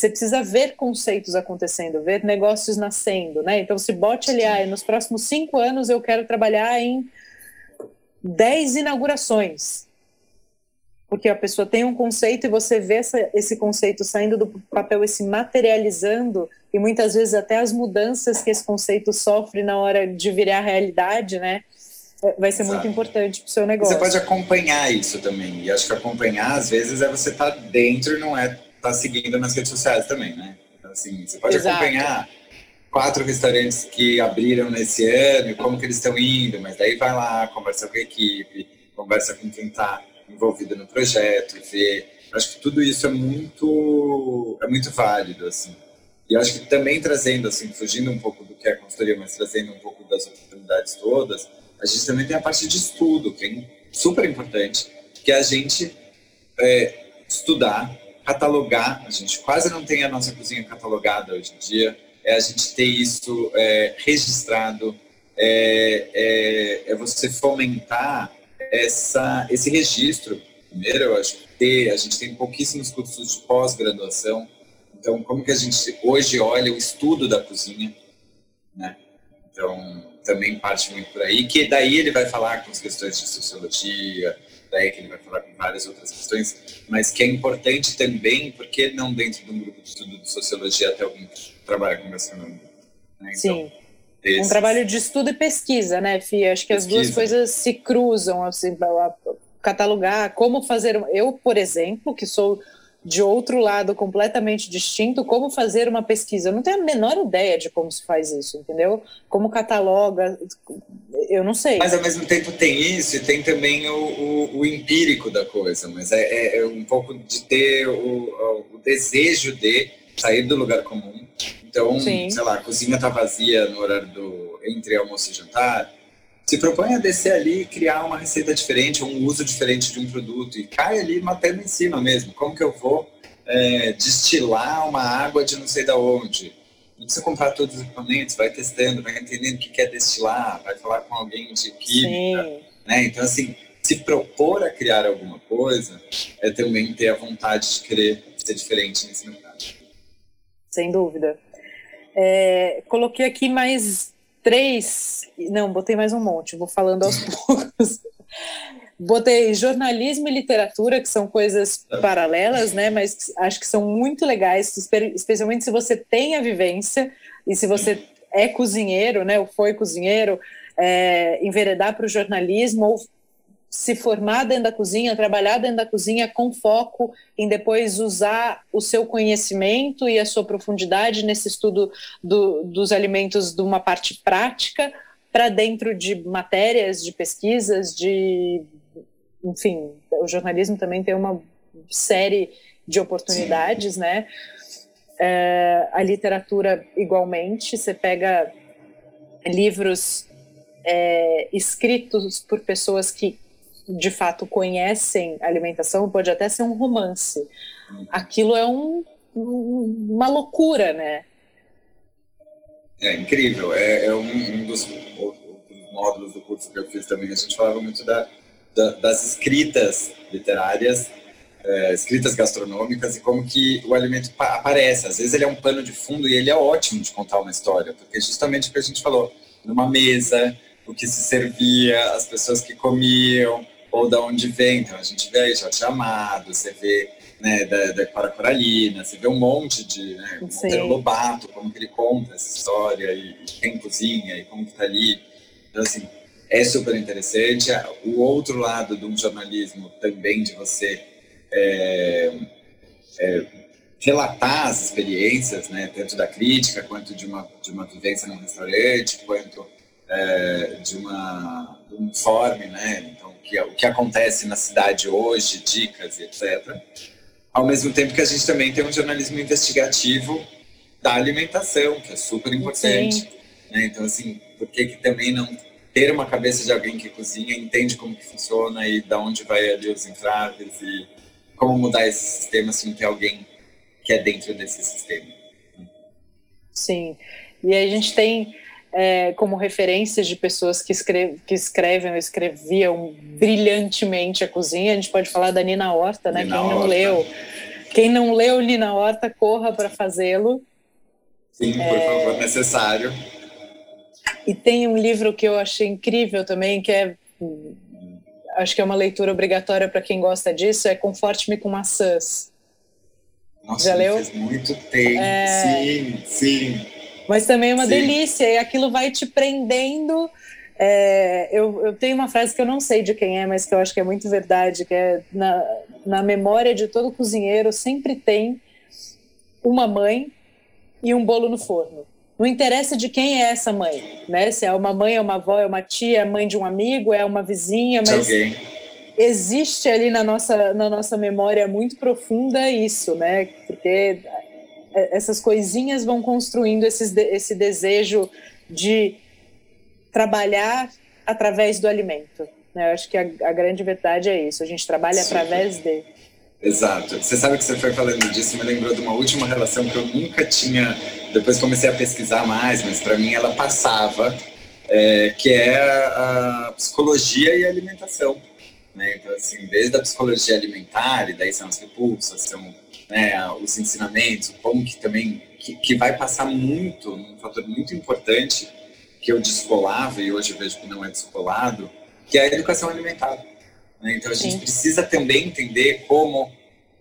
[SPEAKER 1] você precisa ver conceitos acontecendo, ver negócios nascendo, né? Então, se bote ali, ah, nos próximos cinco anos eu quero trabalhar em dez inaugurações porque a pessoa tem um conceito e você vê essa, esse conceito saindo do papel e se materializando, e muitas vezes até as mudanças que esse conceito sofre na hora de virar realidade, né? É, vai ser Exato. muito importante para o seu negócio.
[SPEAKER 2] Você pode acompanhar isso também. E acho que acompanhar, às vezes, é você estar tá dentro e não é tá seguindo nas redes sociais também, né? Então, assim, você pode Exato. acompanhar quatro restaurantes que abriram nesse ano e como que eles estão indo, mas daí vai lá, conversa com a equipe, conversa com quem está envolvida no projeto, ver. Acho que tudo isso é muito, é muito válido, assim. E acho que também trazendo, assim, fugindo um pouco do que é a consultoria, mas trazendo um pouco das oportunidades todas, a gente também tem a parte de estudo, que é super importante, que é a gente é, estudar, catalogar. A gente quase não tem a nossa cozinha catalogada hoje em dia. É a gente ter isso é, registrado, é, é, é você fomentar essa, esse registro. Primeiro, eu acho que a gente tem pouquíssimos cursos de pós-graduação. Então, como que a gente hoje olha o estudo da cozinha, né? Então, também parte muito por aí, que daí ele vai falar com as questões de sociologia, que ele vai falar com várias outras questões, mas que é importante também, porque não dentro de um grupo de estudo de sociologia até alguém que trabalha com gastronomia.
[SPEAKER 1] Né? Então, Sim. Um trabalho de estudo e pesquisa, né, Fia? Acho que pesquisa. as duas coisas se cruzam, assim, catalogar como fazer. Eu, por exemplo, que sou de outro lado completamente distinto, como fazer uma pesquisa. Eu não tenho a menor ideia de como se faz isso, entendeu? Como cataloga, eu não sei.
[SPEAKER 2] Mas ao mesmo tempo tem isso e tem também o, o, o empírico da coisa, mas é, é, é, um pouco de ter o, o desejo de sair do lugar comum então, Sim. sei lá, a cozinha está vazia no horário do entre almoço e jantar. Se propõe a descer ali e criar uma receita diferente, um uso diferente de um produto e cai ali matando em cima mesmo. Como que eu vou é, destilar uma água de não sei da onde? Não precisa comprar todos os equipamentos, vai testando, vai entendendo o que quer destilar, vai falar com alguém de química. Né? Então, assim, se propor a criar alguma coisa é também ter a vontade de querer ser diferente nesse mercado.
[SPEAKER 1] Sem dúvida. É, coloquei aqui mais três, não, botei mais um monte, vou falando aos poucos. Botei jornalismo e literatura, que são coisas paralelas, né? Mas acho que são muito legais, especialmente se você tem a vivência e se você é cozinheiro, né? Ou foi cozinheiro, é, enveredar para o jornalismo ou se formar dentro da cozinha, trabalhar dentro da cozinha com foco em depois usar o seu conhecimento e a sua profundidade nesse estudo do, dos alimentos de uma parte prática para dentro de matérias, de pesquisas, de. Enfim, o jornalismo também tem uma série de oportunidades, Sim. né? É, a literatura, igualmente, você pega livros é, escritos por pessoas que de fato conhecem alimentação, pode até ser um romance. Aquilo é um, uma loucura, né?
[SPEAKER 2] É incrível. É, é um, um, dos módulos do curso que eu fiz também. A gente falava muito da, da, das escritas literárias, é, escritas gastronômicas e como que o alimento aparece. Às vezes ele é um pano de fundo e ele é ótimo de contar uma história, porque justamente o que a gente falou, numa mesa, o que se servia, as pessoas que comiam, ou da onde vem. Então a gente vê aí Jorge Amado, você vê né, da, da Clara Coralina, você vê um monte de né, Monteiro Lobato, como que ele conta essa história e, e quem cozinha e como que tá ali. Então assim, é super interessante. O outro lado de um jornalismo também de você é, é, relatar as experiências, né, tanto da crítica quanto de uma de uma vivência no restaurante, quanto é, de uma um informe, né, que, o que acontece na cidade hoje, dicas e etc. Ao mesmo tempo que a gente também tem um jornalismo investigativo da alimentação, que é super importante. Né? Então, assim, por que, que também não ter uma cabeça de alguém que cozinha, entende como que funciona e da onde vai ali os entraves e como mudar esse sistema se não tem alguém que é dentro desse sistema.
[SPEAKER 1] Sim. E a gente tem é, como referências de pessoas que, escreve, que escrevem ou escreviam brilhantemente a cozinha. A gente pode falar da Nina Horta, né? Nina quem não Horta. leu, quem não leu Nina Horta, corra para fazê-lo.
[SPEAKER 2] Sim, por é... favor, necessário.
[SPEAKER 1] E tem um livro que eu achei incrível também, que é acho que é uma leitura obrigatória para quem gosta disso, é Conforte-me com maçãs.
[SPEAKER 2] Nossa, Já leu? faz muito tempo. É... Sim, sim.
[SPEAKER 1] Mas também é uma Sim. delícia, e aquilo vai te prendendo. É, eu, eu, tenho uma frase que eu não sei de quem é, mas que eu acho que é muito verdade, que é na, na memória de todo cozinheiro sempre tem uma mãe e um bolo no forno. Não interessa de quem é essa mãe, né? Se é uma mãe, é uma avó, é uma tia, é mãe de um amigo, é uma vizinha, mas existe ali na nossa, na nossa memória muito profunda isso, né? Porque essas coisinhas vão construindo esses, esse desejo de trabalhar através do alimento. Né? Eu acho que a, a, grande verdade é isso. A gente trabalha Sim. através de.
[SPEAKER 2] Exato. Você sabe que você foi falando disso, me lembrou de uma última relação que eu nunca tinha. Depois comecei a pesquisar mais, mas para mim ela passava, é, que é a psicologia e a alimentação. Né? Então, assim, desde a psicologia alimentar, e daí são as repulsas, são né, os ensinamentos, como que também que, que, vai passar muito, um fator muito importante que eu descolava e hoje vejo que não é descolado, que é a educação alimentar. Né? Então a gente precisa também entender como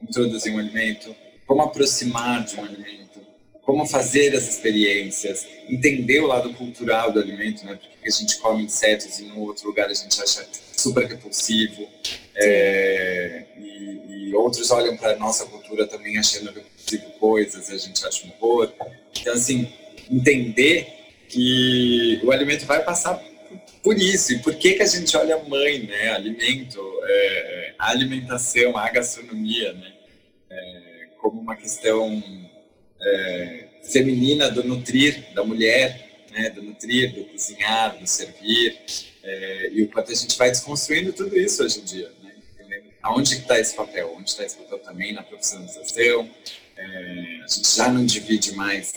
[SPEAKER 2] introduzir um alimento, como aproximar de um alimento, como fazer as experiências, entender o lado cultural do alimento, né? Porque a gente come insetos e no outro lugar a gente acha super repulsivo. É, e, e, outros olham para a nossa cultura também achando repulsivo coisas e a gente acha um horror. Então, assim, entender que o alimento vai passar por isso. E por que, que a gente olha a mãe, né? Alimento, é, a alimentação, a gastronomia, né? É, como uma questão é, feminina do nutrir, da mulher, né? Do nutrir, do cozinhar, do servir. É, e o quanto a gente vai desconstruindo tudo isso hoje em dia. Né? Aonde está esse papel? Onde está esse papel também na profissionalização? É, a gente já não divide mais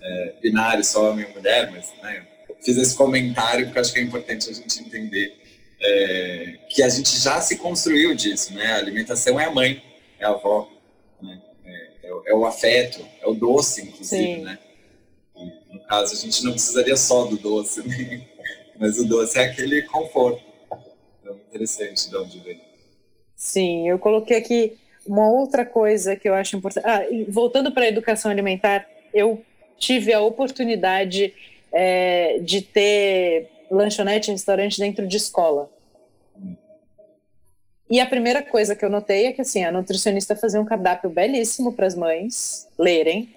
[SPEAKER 2] é, binário só homem e mulher, mas né, fiz esse comentário porque acho que é importante a gente entender é, que a gente já se construiu disso. Né? A alimentação é a mãe, é a avó, né? é, é, é o afeto, é o doce, inclusive. Né? no caso, a gente não precisaria só do doce, né? Mas o doce é aquele conforto. Então, interessante de onde vem.
[SPEAKER 1] Sim, eu coloquei aqui uma outra coisa que eu acho importante. Ah, voltando para a educação alimentar, eu tive a oportunidade é, de ter lanchonete e restaurante dentro de escola. E a primeira coisa que eu notei é que assim, a nutricionista fazia um cardápio belíssimo para as mães lerem,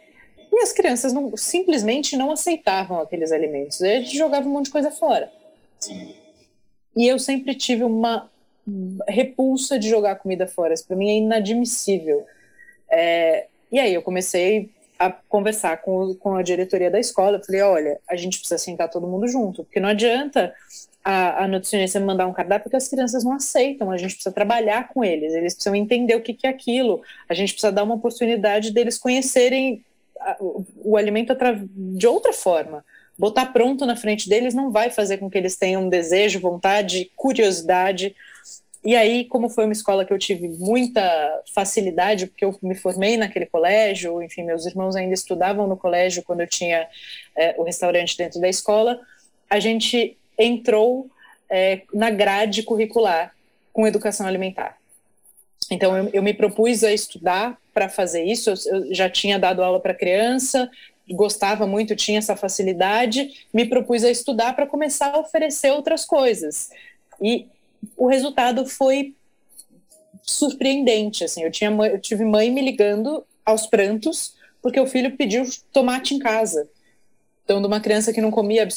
[SPEAKER 1] e as crianças não, simplesmente não aceitavam aqueles alimentos. Eles jogavam um monte de coisa fora. Sim. E eu sempre tive uma repulsa de jogar comida fora. Isso para mim é inadmissível. É, e aí eu comecei a conversar com, com a diretoria da escola. Eu falei, olha, a gente precisa sentar todo mundo junto, porque não adianta a, a nutricionista mandar um cardápio porque as crianças não aceitam, a gente precisa trabalhar com eles, eles precisam entender o que, que é aquilo, a gente precisa dar uma oportunidade deles conhecerem a, o, o alimento de outra forma. Botar pronto na frente deles não vai fazer com que eles tenham desejo, vontade, curiosidade. E aí, como foi uma escola que eu tive muita facilidade, porque eu me formei naquele colégio, enfim, meus irmãos ainda estudavam no colégio quando eu tinha é, o restaurante dentro da escola, a gente entrou é, na grade curricular com educação alimentar. Então, eu, eu me propus a estudar para fazer isso. Eu, já tinha dado aula para criança, gostava muito, tinha essa facilidade, me propus a estudar para começar a oferecer outras coisas. E o resultado foi surpreendente. Assim, eu, tinha, eu tive mãe me ligando aos prantos porque o filho pediu tomate em casa. Então, de uma criança que não comia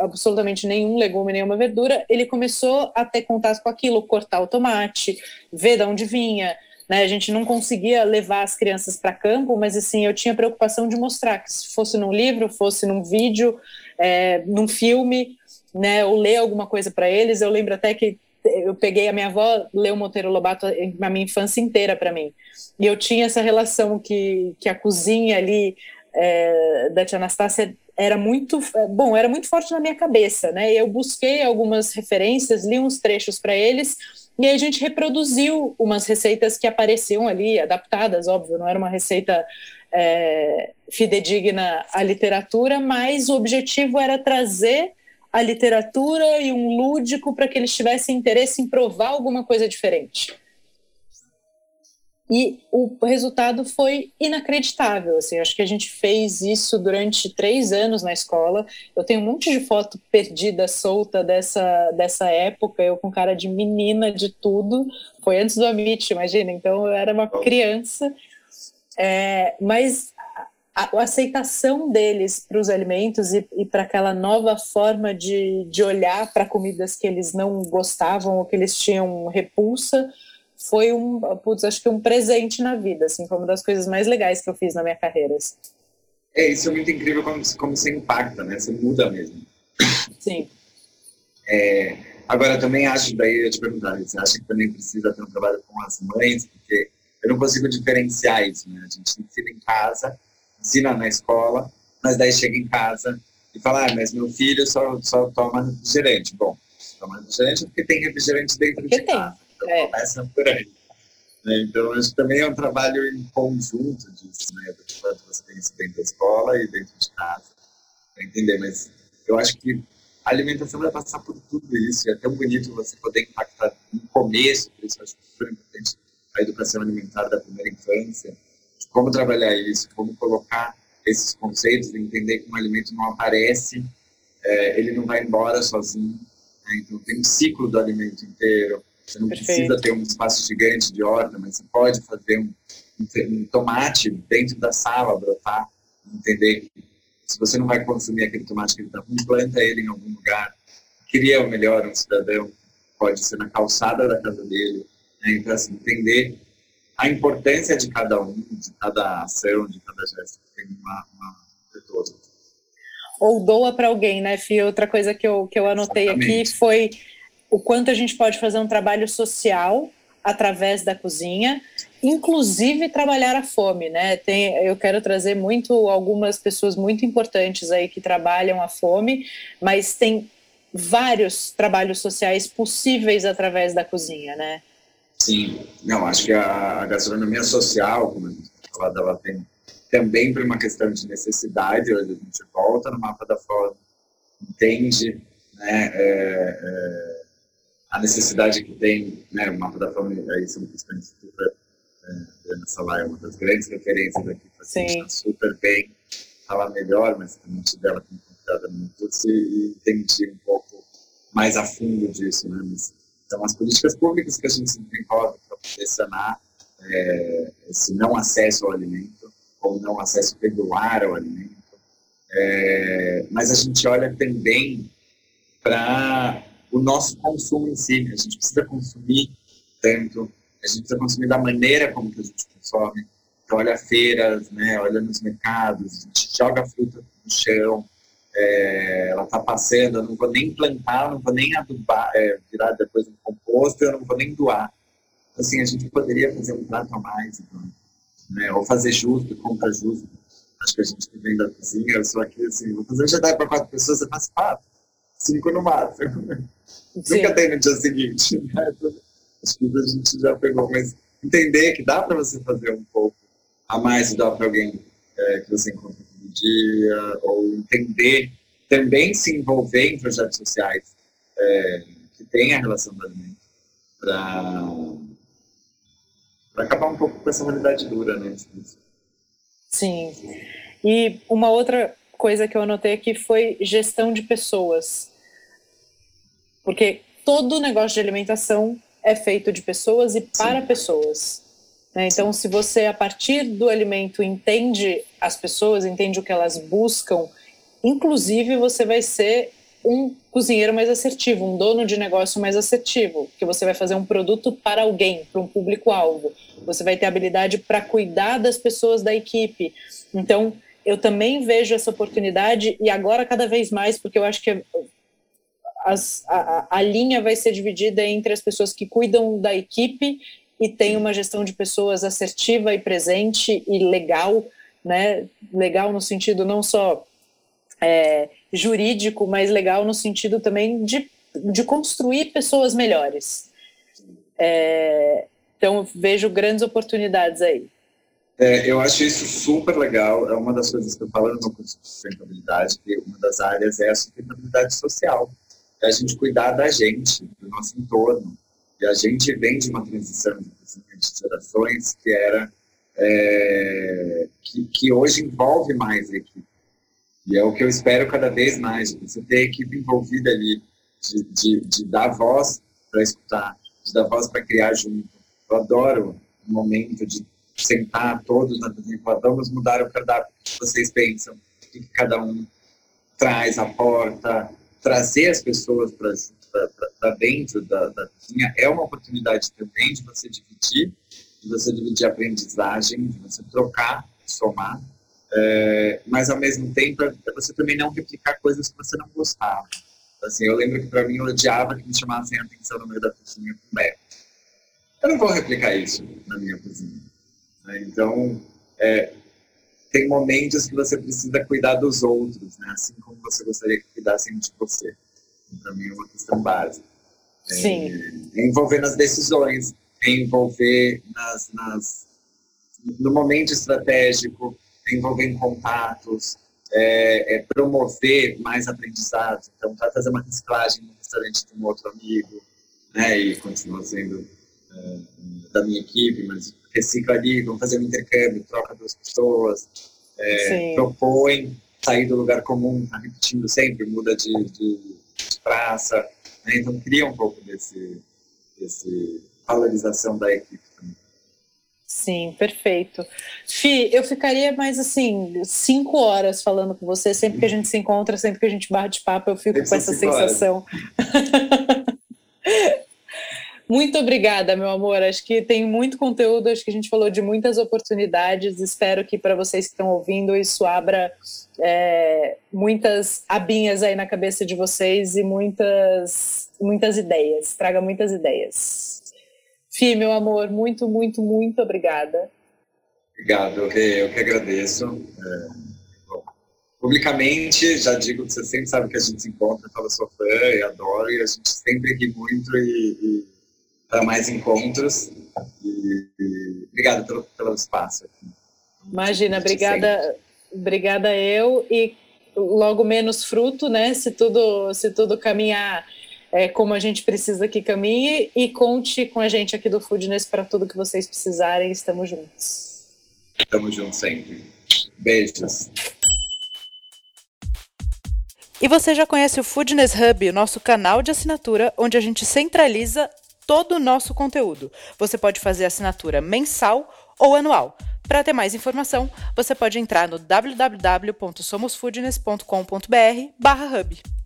[SPEAKER 1] absolutamente nenhum legume, nenhuma verdura, ele começou a ter contato com aquilo, cortar o tomate, ver de onde vinha. Né? A gente não conseguia levar as crianças para campo, mas assim, eu tinha preocupação de mostrar que se fosse num livro, fosse num vídeo, é, num filme, né, ou ler alguma coisa para eles. Eu lembro até que eu peguei a minha avó leu Monteiro Lobato a minha infância inteira para mim. E eu tinha essa relação que, que a cozinha ali é, da tia Anastácia era muito bom, era muito forte na minha cabeça, né? Eu busquei algumas referências, li uns trechos para eles e aí a gente reproduziu umas receitas que apareciam ali, adaptadas, óbvio, não era uma receita é, fidedigna à literatura, mas o objetivo era trazer a literatura e um lúdico para que eles tivessem interesse em provar alguma coisa diferente. E o resultado foi inacreditável. Assim, acho que a gente fez isso durante três anos na escola. Eu tenho um monte de foto perdida, solta dessa, dessa época, eu com cara de menina de tudo. Foi antes do Amit, imagina. Então eu era uma criança. É, mas a, a, aceitação deles para os alimentos e, e para aquela nova forma de, de olhar para comidas que eles não gostavam ou que eles tinham repulsa foi um, putz, acho que um presente na vida, assim, foi uma das coisas mais legais que eu fiz na minha carreira. Assim.
[SPEAKER 2] É, isso é muito incrível como, como você impacta, né? Você muda mesmo.
[SPEAKER 1] Sim.
[SPEAKER 2] É, agora, também acho, daí eu te perguntar, você acha que também precisa ter um trabalho com as mães? Porque eu não consigo diferenciar isso, né? A gente ensina em casa, ensina na escola, mas daí chega em casa e fala, ah, mas meu filho só, só toma refrigerante. Bom, toma refrigerante porque tem refrigerante dentro porque de tem. casa. Então é. começa por aí. Né? Então, isso também é um trabalho em conjunto disso, né? Do quanto você tem isso dentro da escola e dentro de casa, entender. Mas eu acho que a alimentação vai passar por tudo isso, e é tão bonito você poder impactar no começo, por isso eu acho super importante a educação alimentar da primeira infância, como trabalhar isso, como colocar esses conceitos, entender que um alimento não aparece, é, ele não vai embora sozinho, né? então tem um ciclo do alimento inteiro, você não Perfeito. precisa ter um espaço gigante de horta, mas você pode fazer um, um, tomate dentro da sala, brotar, entender que se você não vai consumir aquele tomate que ele está ruim, planta ele em algum lugar. Queria o melhor um cidadão, pode ser na calçada da casa dele. Né? Então, assim, entender a importância de cada um, de cada ação, de cada gesto, tem uma, uma retorno.
[SPEAKER 1] Ou doa para alguém, né, Fih? Outra coisa que eu, que eu anotei Exatamente. aqui foi o quanto a gente pode fazer um trabalho social através da cozinha, inclusive trabalhar a fome, né? Tem, eu quero trazer muito algumas pessoas muito importantes aí que trabalham a fome, mas tem vários trabalhos sociais possíveis através da cozinha, né?
[SPEAKER 2] Sim, não, acho que a, a gastronomia social, como a gente falou, ela tem também por uma questão de necessidade, hoje a gente volta no mapa da fome, entende, né? É, é, a necessidade que tem, né, o mapa da fome, aí são questões super, é, Ana Salai é uma das grandes referências aqui, está super bem, fala melhor, mas também tive ela como convidada no curso e entendi um pouco mais a fundo disso, né, mas, então as políticas públicas que a gente se desenvolve para pressionar é, esse não acesso ao alimento, ou não acesso regular ao alimento, é, mas a gente olha também para o nosso consumo em si. A gente precisa consumir tanto, a gente precisa consumir da maneira como que a gente consome. Então, olha feiras, né, olha nos mercados, a gente joga fruta no chão, é, ela está passando, eu não vou nem plantar, não vou nem adubar, é, virar depois um composto, eu não vou nem doar. Assim, a gente poderia fazer um prato a mais, então, né, ou fazer justo, compra justo. Acho que a gente que vem da cozinha, eu sou aqui assim, vou fazer um jantar para quatro pessoas, você faz quatro, cinco no máximo. Nunca tem no dia seguinte. Né? Acho que a gente já pegou, mas entender que dá para você fazer um pouco a mais e dar para alguém é, que você encontra todo dia, ou entender, também se envolver em projetos sociais é, que a relação do alimento, para acabar um pouco com essa realidade dura, né?
[SPEAKER 1] Sim. E uma outra coisa que eu anotei aqui foi gestão de pessoas. Porque todo negócio de alimentação é feito de pessoas e para Sim. pessoas. Né? Então, se você, a partir do alimento, entende as pessoas, entende o que elas buscam, inclusive você vai ser um cozinheiro mais assertivo, um dono de negócio mais assertivo, que você vai fazer um produto para alguém, para um público-alvo. Você vai ter habilidade para cuidar das pessoas da equipe. Então, eu também vejo essa oportunidade e agora cada vez mais, porque eu acho que as, a, a linha vai ser dividida entre as pessoas que cuidam da equipe e tem uma gestão de pessoas assertiva e presente e legal, né? Legal no sentido não só é, jurídico, mas legal no sentido também de, de construir pessoas melhores. É, então, vejo grandes oportunidades aí.
[SPEAKER 2] É, eu acho isso super legal. É uma das coisas que eu falo no curso de sustentabilidade, que uma das áreas é a sustentabilidade social. É a gente cuidar da gente, do nosso entorno. E a gente vem de uma transição de gerações que era é, que, que hoje envolve mais a equipe. E é o que eu espero cada vez mais, você ter a equipe envolvida ali, de, de, de dar voz para escutar, de dar voz para criar junto. Eu adoro o momento de sentar todos na falar, vamos mudar o cardápio, o que vocês pensam, o que cada um traz, aporta, trazer as pessoas para dentro da, da cozinha é uma oportunidade também de você dividir, de você dividir aprendizagem, de você trocar, somar, é, mas ao mesmo tempo é você também não replicar coisas que você não gostava. Assim, eu lembro que para mim eu odiava que me chamassem a atenção no meio da cozinha com mel. Eu não vou replicar isso na minha cozinha. Né? Então, é, tem momentos que você precisa cuidar dos outros, né? assim como você gostaria que cuidassem de você. Para mim é uma questão básica.
[SPEAKER 1] É, Sim.
[SPEAKER 2] É envolver nas decisões, é envolver nas, nas, no momento estratégico, é envolver em contatos, é, é promover mais aprendizados. Então, vai fazer uma reciclagem no restaurante de um outro amigo, né? E continua sendo da minha equipe, mas recicla ali, vamos fazer um intercâmbio, troca duas pessoas, é, propõe sair do lugar comum, tá repetindo sempre, muda de, de, de praça, né? então cria um pouco desse, desse valorização da equipe também.
[SPEAKER 1] Sim, perfeito. Fi, eu ficaria mais assim, cinco horas falando com você, sempre que a gente se encontra, sempre que a gente bate papo, eu fico com essa sensação. Muito obrigada, meu amor. Acho que tem muito conteúdo, acho que a gente falou de muitas oportunidades. Espero que para vocês que estão ouvindo isso abra é, muitas abinhas aí na cabeça de vocês e muitas, muitas ideias, traga muitas ideias. Fih, meu amor, muito, muito, muito obrigada.
[SPEAKER 2] Obrigado, Rê. Eu que agradeço. É, publicamente, já digo que você sempre sabe que a gente se encontra, eu sou fã e adoro, e a gente sempre ri muito e para mais encontros. E, e obrigado pelo, pelo espaço.
[SPEAKER 1] Imagina, obrigada, obrigada eu e logo menos fruto, né? Se tudo, se tudo caminhar é, como a gente precisa que caminhe e conte com a gente aqui do Foodness para tudo que vocês precisarem. Estamos juntos.
[SPEAKER 2] Estamos juntos sempre. Beijos.
[SPEAKER 1] E você já conhece o Foodness Hub, o nosso canal de assinatura, onde a gente centraliza todo o nosso conteúdo. Você pode fazer assinatura mensal ou anual. Para ter mais informação, você pode entrar no www.somosfoodness.com.br/hub.